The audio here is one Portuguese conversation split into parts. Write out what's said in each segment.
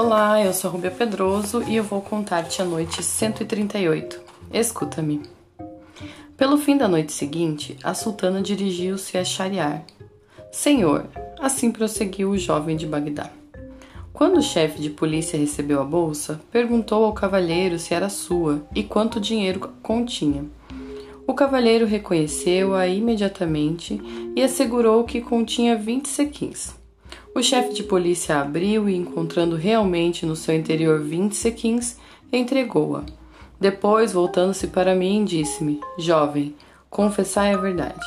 Olá, eu sou Rubia Pedroso e eu vou contar-te a noite 138. Escuta-me. Pelo fim da noite seguinte, a sultana dirigiu-se a Shariar. Senhor, assim prosseguiu o jovem de Bagdá. Quando o chefe de polícia recebeu a bolsa, perguntou ao cavalheiro se era sua e quanto dinheiro continha. O cavalheiro reconheceu-a imediatamente e assegurou que continha 20 sequins. O chefe de polícia abriu e, encontrando realmente no seu interior 20 sequins, entregou-a. Depois, voltando-se para mim, disse-me: Jovem, confessai a verdade.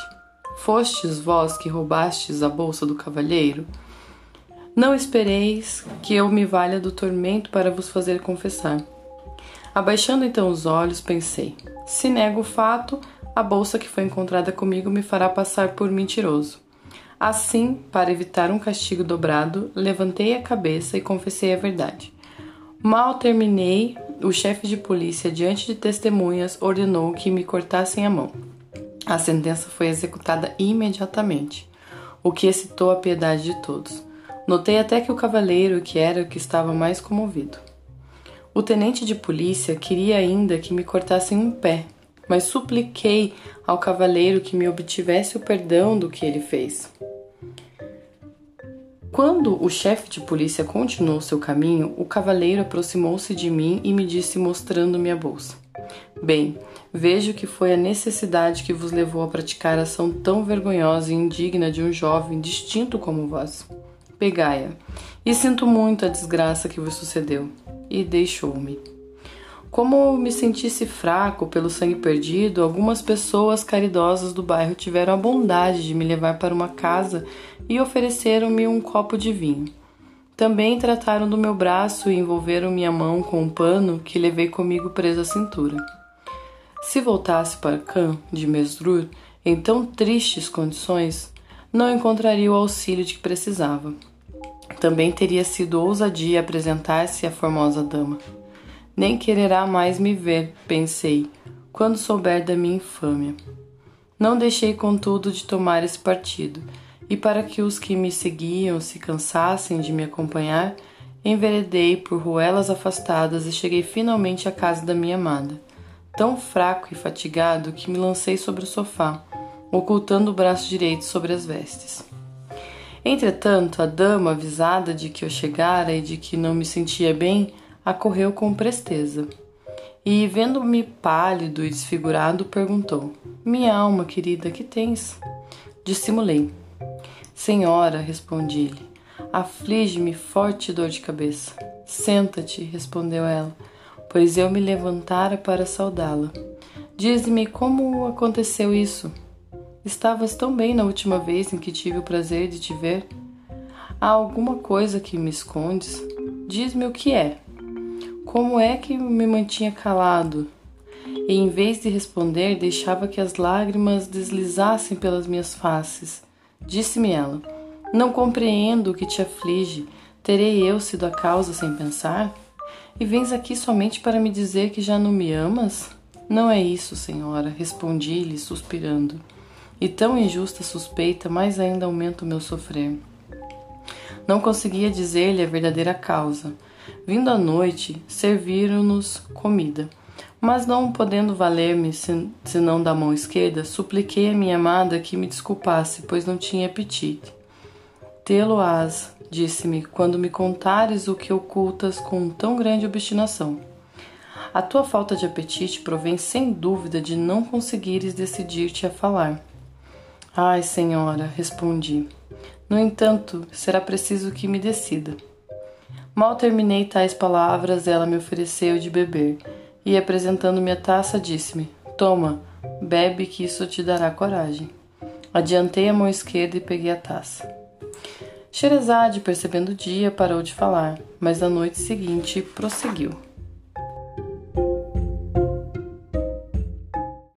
Fostes vós que roubastes a bolsa do cavalheiro? Não espereis que eu me valha do tormento para vos fazer confessar. Abaixando então os olhos, pensei: se nego o fato, a bolsa que foi encontrada comigo me fará passar por mentiroso. Assim, para evitar um castigo dobrado, levantei a cabeça e confessei a verdade. Mal terminei, o chefe de polícia, diante de testemunhas, ordenou que me cortassem a mão. A sentença foi executada imediatamente, o que excitou a piedade de todos. Notei até que o cavaleiro, que era o que estava mais comovido. O tenente de polícia queria ainda que me cortassem um pé, mas supliquei ao cavaleiro que me obtivesse o perdão do que ele fez. Quando o chefe de polícia continuou seu caminho, o cavaleiro aproximou-se de mim e me disse mostrando-me a bolsa: Bem, vejo que foi a necessidade que vos levou a praticar ação tão vergonhosa e indigna de um jovem distinto como vós pegai-a. E sinto muito a desgraça que vos sucedeu. E deixou-me. Como me sentisse fraco pelo sangue perdido, algumas pessoas caridosas do bairro tiveram a bondade de me levar para uma casa e ofereceram-me um copo de vinho. Também trataram do meu braço e envolveram minha mão com um pano que levei comigo preso à cintura. Se voltasse para Khan de Mesrur em tão tristes condições, não encontraria o auxílio de que precisava. Também teria sido ousadia apresentar-se à formosa dama. Nem quererá mais me ver, pensei, quando souber da minha infâmia. Não deixei, contudo, de tomar esse partido, e para que os que me seguiam se cansassem de me acompanhar, enveredei por ruelas afastadas e cheguei finalmente à casa da minha amada, tão fraco e fatigado que me lancei sobre o sofá, ocultando o braço direito sobre as vestes. Entretanto, a dama, avisada de que eu chegara e de que não me sentia bem, acorreu com presteza. E, vendo-me pálido e desfigurado, perguntou: Minha alma querida, que tens? Dissimulei. Senhora, respondi-lhe, aflige-me forte dor de cabeça. Senta-te, respondeu ela, pois eu me levantara para saudá-la. Dize-me como aconteceu isso. Estavas tão bem na última vez em que tive o prazer de te ver. Há alguma coisa que me escondes? Diz-me o que é. Como é que me mantinha calado? E em vez de responder, deixava que as lágrimas deslizassem pelas minhas faces. Disse-me ela: Não compreendo o que te aflige. Terei eu sido a causa sem pensar? E vens aqui somente para me dizer que já não me amas? Não é isso, senhora, respondi-lhe, suspirando e tão injusta suspeita mais ainda aumenta o meu sofrer. Não conseguia dizer-lhe a verdadeira causa. Vindo à noite, serviram-nos comida. Mas não podendo valer-me senão da mão esquerda, supliquei a minha amada que me desculpasse, pois não tinha apetite. Tê-lo-ás, disse-me, quando me contares o que ocultas com tão grande obstinação. A tua falta de apetite provém sem dúvida de não conseguires decidir-te a falar. Ai, senhora, respondi. No entanto, será preciso que me decida. Mal terminei tais palavras, ela me ofereceu de beber e, apresentando-me a taça, disse-me: Toma, bebe, que isso te dará coragem. Adiantei a mão esquerda e peguei a taça. Sherazade, percebendo o dia, parou de falar, mas na noite seguinte prosseguiu.